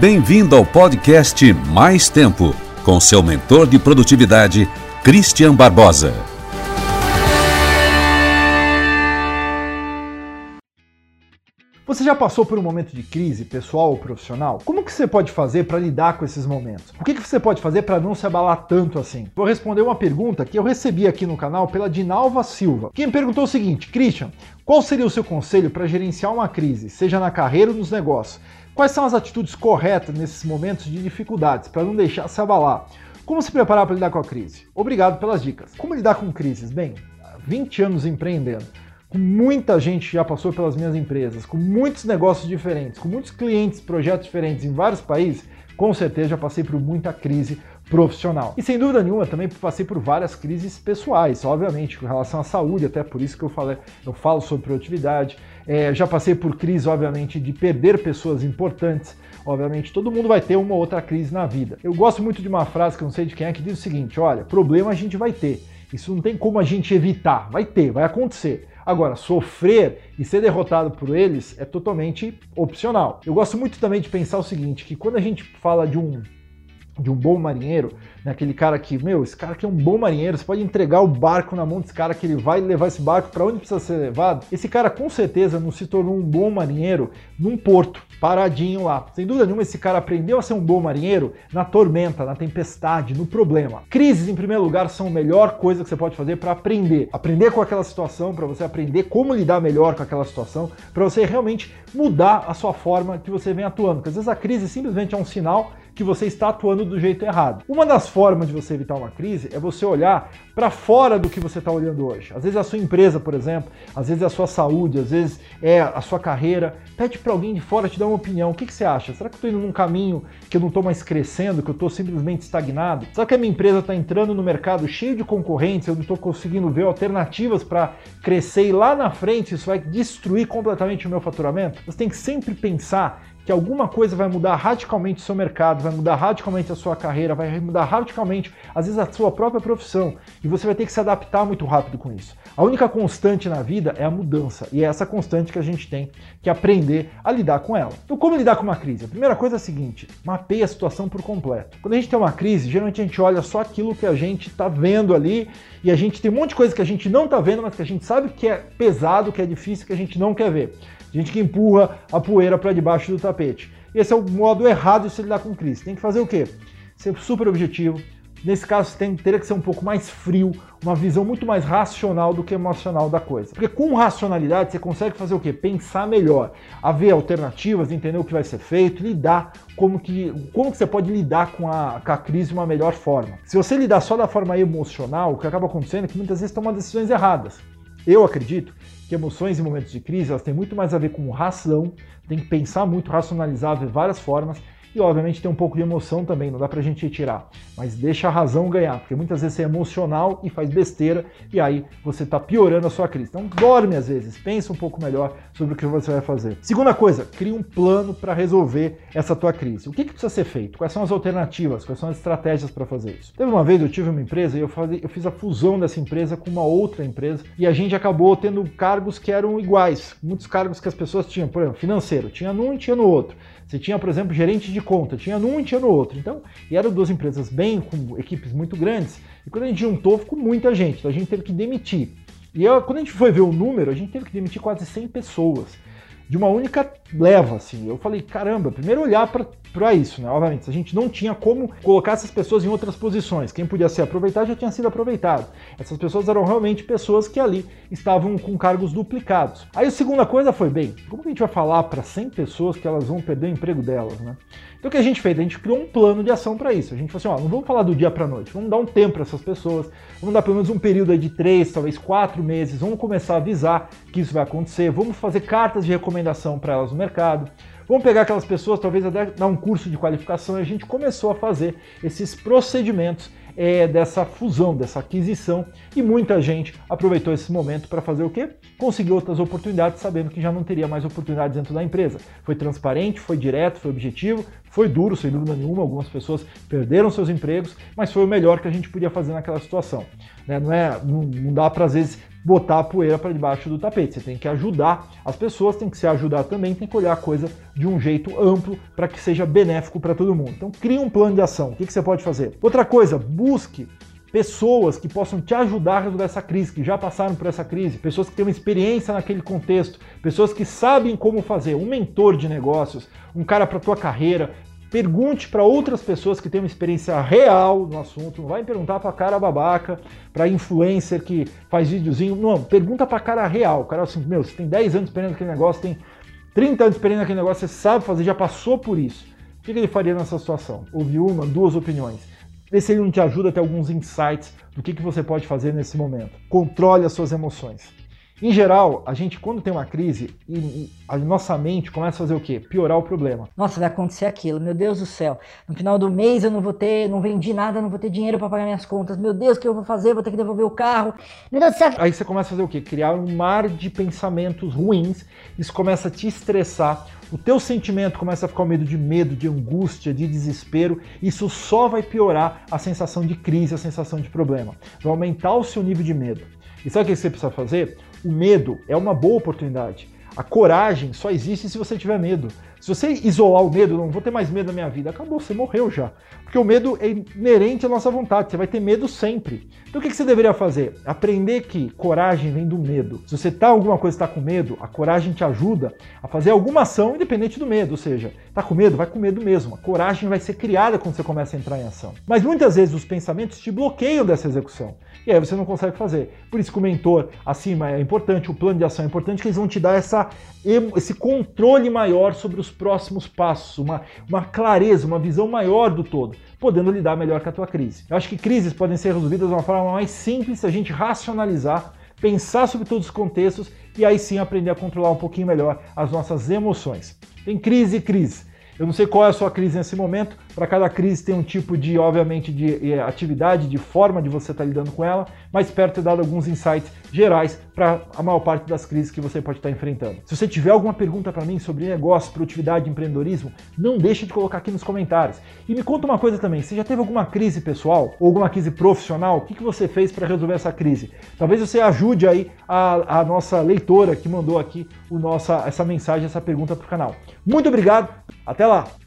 Bem-vindo ao podcast Mais Tempo, com seu mentor de produtividade, Christian Barbosa. Você já passou por um momento de crise, pessoal ou profissional? Como que você pode fazer para lidar com esses momentos? O que, que você pode fazer para não se abalar tanto assim? Vou responder uma pergunta que eu recebi aqui no canal pela Dinalva Silva. Quem perguntou o seguinte: Christian, qual seria o seu conselho para gerenciar uma crise, seja na carreira ou nos negócios? Quais são as atitudes corretas nesses momentos de dificuldades para não deixar se abalar? Como se preparar para lidar com a crise? Obrigado pelas dicas. Como lidar com crises? Bem, 20 anos empreendendo, com muita gente já passou pelas minhas empresas, com muitos negócios diferentes, com muitos clientes, projetos diferentes em vários países, com certeza já passei por muita crise profissional. E sem dúvida nenhuma também passei por várias crises pessoais, obviamente, com relação à saúde, até por isso que eu, falei, eu falo sobre produtividade. É, já passei por crise, obviamente, de perder pessoas importantes. Obviamente, todo mundo vai ter uma ou outra crise na vida. Eu gosto muito de uma frase que eu não sei de quem é, que diz o seguinte: olha, problema a gente vai ter. Isso não tem como a gente evitar, vai ter, vai acontecer. Agora, sofrer e ser derrotado por eles é totalmente opcional. Eu gosto muito também de pensar o seguinte, que quando a gente fala de um de um bom marinheiro, né? aquele cara que, meu, esse cara aqui é um bom marinheiro, você pode entregar o barco na mão desse cara que ele vai levar esse barco para onde precisa ser levado. Esse cara com certeza não se tornou um bom marinheiro num porto, paradinho lá. Sem dúvida nenhuma, esse cara aprendeu a ser um bom marinheiro na tormenta, na tempestade, no problema. Crises, em primeiro lugar, são a melhor coisa que você pode fazer para aprender. Aprender com aquela situação, para você aprender como lidar melhor com aquela situação, para você realmente mudar a sua forma que você vem atuando. Porque às vezes a crise simplesmente é um sinal que você está atuando do jeito errado. Uma das formas de você evitar uma crise é você olhar para fora do que você está olhando hoje. Às vezes a sua empresa, por exemplo, às vezes a sua saúde, às vezes é a sua carreira. Pede para alguém de fora te dar uma opinião. O que, que você acha? Será que eu estou indo num caminho que eu não estou mais crescendo, que eu estou simplesmente estagnado? Será que a minha empresa está entrando no mercado cheio de concorrentes, eu não estou conseguindo ver alternativas para crescer e lá na frente isso vai destruir completamente o meu faturamento? Você tem que sempre pensar que alguma coisa vai mudar radicalmente o seu mercado, vai mudar radicalmente a sua carreira, vai mudar radicalmente, às vezes, a sua própria profissão. E você vai ter que se adaptar muito rápido com isso. A única constante na vida é a mudança. E é essa constante que a gente tem que aprender a lidar com ela. Então, como lidar com uma crise? A primeira coisa é a seguinte: mapeie a situação por completo. Quando a gente tem uma crise, geralmente a gente olha só aquilo que a gente está vendo ali e a gente tem um monte de coisa que a gente não está vendo, mas que a gente sabe que é pesado, que é difícil, que a gente não quer ver gente que empurra a poeira para debaixo do tapete. Esse é o modo errado de se lidar com crise. Tem que fazer o quê? Ser super objetivo. Nesse caso, tem, teria que ser um pouco mais frio, uma visão muito mais racional do que emocional da coisa. Porque com racionalidade você consegue fazer o quê? Pensar melhor, haver alternativas, entender o que vai ser feito, lidar como que, como que você pode lidar com a, com a crise de uma melhor forma. Se você lidar só da forma emocional, o que acaba acontecendo é que muitas vezes toma decisões erradas. Eu acredito que emoções em momentos de crise elas têm muito mais a ver com razão, tem que pensar muito, racionalizar, ver várias formas e obviamente tem um pouco de emoção também, não dá pra gente retirar. Mas deixa a razão ganhar, porque muitas vezes você é emocional e faz besteira e aí você tá piorando a sua crise. Então dorme às vezes, pensa um pouco melhor sobre o que você vai fazer. Segunda coisa, cria um plano para resolver essa tua crise. O que, que, precisa ser feito? Quais são as alternativas? Quais são as estratégias para fazer isso? Teve uma vez eu tive uma empresa e eu, eu fiz a fusão dessa empresa com uma outra empresa e a gente acabou tendo cargos que eram iguais. Muitos cargos que as pessoas tinham, por exemplo, financeiro, tinha num e tinha no outro. Você tinha, por exemplo, gerente de conta, tinha num e tinha no outro. Então, e eram duas empresas bem, com equipes muito grandes, e quando a gente juntou, ficou muita gente, então a gente teve que demitir. E eu, quando a gente foi ver o número, a gente teve que demitir quase 100 pessoas de uma única leva, assim. Eu falei, caramba, primeiro olhar para isso, né? Obviamente, a gente não tinha como colocar essas pessoas em outras posições. Quem podia ser aproveitado já tinha sido aproveitado. Essas pessoas eram realmente pessoas que ali estavam com cargos duplicados. Aí a segunda coisa foi, bem, como que a gente vai falar para 100 pessoas que elas vão perder o emprego delas, né? Então o que a gente fez? A gente criou um plano de ação para isso. A gente falou assim, ó, não vamos falar do dia para noite, vamos dar um tempo para essas pessoas, vamos dar pelo menos um período aí de três, talvez quatro meses, vamos começar a avisar que isso vai acontecer, vamos fazer cartas de recomendação para elas no mercado, vamos pegar aquelas pessoas, talvez até dar um curso de qualificação, e a gente começou a fazer esses procedimentos é, dessa fusão, dessa aquisição, e muita gente aproveitou esse momento para fazer o quê? Conseguir outras oportunidades, sabendo que já não teria mais oportunidades dentro da empresa. Foi transparente, foi direto, foi objetivo, Foi duro, sem dúvida nenhuma, algumas pessoas perderam seus empregos, mas foi o melhor que a gente podia fazer naquela situação. Né? Não, é, não, não dá para, às vezes, botar a poeira para debaixo do tapete. Você tem que ajudar as pessoas, tem que se ajudar também, tem que olhar a coisa de um jeito amplo para que seja benéfico para todo mundo. Então, crie um plano de ação. O que, que você pode fazer? Outra coisa, busque pessoas que possam te ajudar a resolver essa crise, que já passaram por essa crise, pessoas que têm uma experiência naquele contexto, pessoas que sabem como fazer, um mentor de negócios, um cara para tua carreira. Pergunte para outras pessoas que têm uma experiência real no assunto. Não vai perguntar para cara babaca, para influencer que faz videozinho. Não, pergunta para cara real. Cara assim, meu, você tem 10 anos esperando aquele negócio, tem 30 anos esperando aquele negócio, você sabe fazer, já passou por isso. O que ele faria nessa situação? Ouvir uma, duas opiniões. Vê se ele não te ajuda a ter alguns insights do que, que você pode fazer nesse momento. Controle as suas emoções. Em geral, a gente, quando tem uma crise, a nossa mente começa a fazer o quê? Piorar o problema. Nossa, vai acontecer aquilo. Meu Deus do céu. No final do mês eu não vou ter, não vendi nada, não vou ter dinheiro para pagar minhas contas. Meu Deus, o que eu vou fazer? Vou ter que devolver o carro. Meu Deus do céu. Aí você começa a fazer o quê? Criar um mar de pensamentos ruins. Isso começa a te estressar. O teu sentimento começa a ficar com medo de medo, de angústia, de desespero. Isso só vai piorar a sensação de crise, a sensação de problema. Vai aumentar o seu nível de medo. E sabe o que você precisa fazer? O medo é uma boa oportunidade. A coragem só existe se você tiver medo. Se você isolar o medo, não vou ter mais medo na minha vida, acabou, você morreu já. Porque o medo é inerente à nossa vontade, você vai ter medo sempre. Então o que você deveria fazer? Aprender que coragem vem do medo. Se você tá alguma coisa está com medo, a coragem te ajuda a fazer alguma ação independente do medo. Ou seja, tá com medo, vai com medo mesmo. A coragem vai ser criada quando você começa a entrar em ação. Mas muitas vezes os pensamentos te bloqueiam dessa execução. E aí você não consegue fazer. Por isso que o mentor acima é importante, o plano de ação é importante, que eles vão te dar essa, esse controle maior sobre os próximos passos, uma, uma clareza, uma visão maior do todo, podendo lidar melhor com a tua crise. Eu acho que crises podem ser resolvidas de uma forma mais simples se a gente racionalizar, pensar sobre todos os contextos e aí sim aprender a controlar um pouquinho melhor as nossas emoções. Tem crise e crise. Eu não sei qual é a sua crise nesse momento. Para cada crise tem um tipo de, obviamente, de eh, atividade, de forma de você estar tá lidando com ela, mas espero ter dado alguns insights gerais para a maior parte das crises que você pode estar tá enfrentando. Se você tiver alguma pergunta para mim sobre negócio, produtividade, empreendedorismo, não deixe de colocar aqui nos comentários. E me conta uma coisa também, você já teve alguma crise pessoal ou alguma crise profissional? O que, que você fez para resolver essa crise? Talvez você ajude aí a, a nossa leitora que mandou aqui o nossa, essa mensagem, essa pergunta para o canal. Muito obrigado, até lá!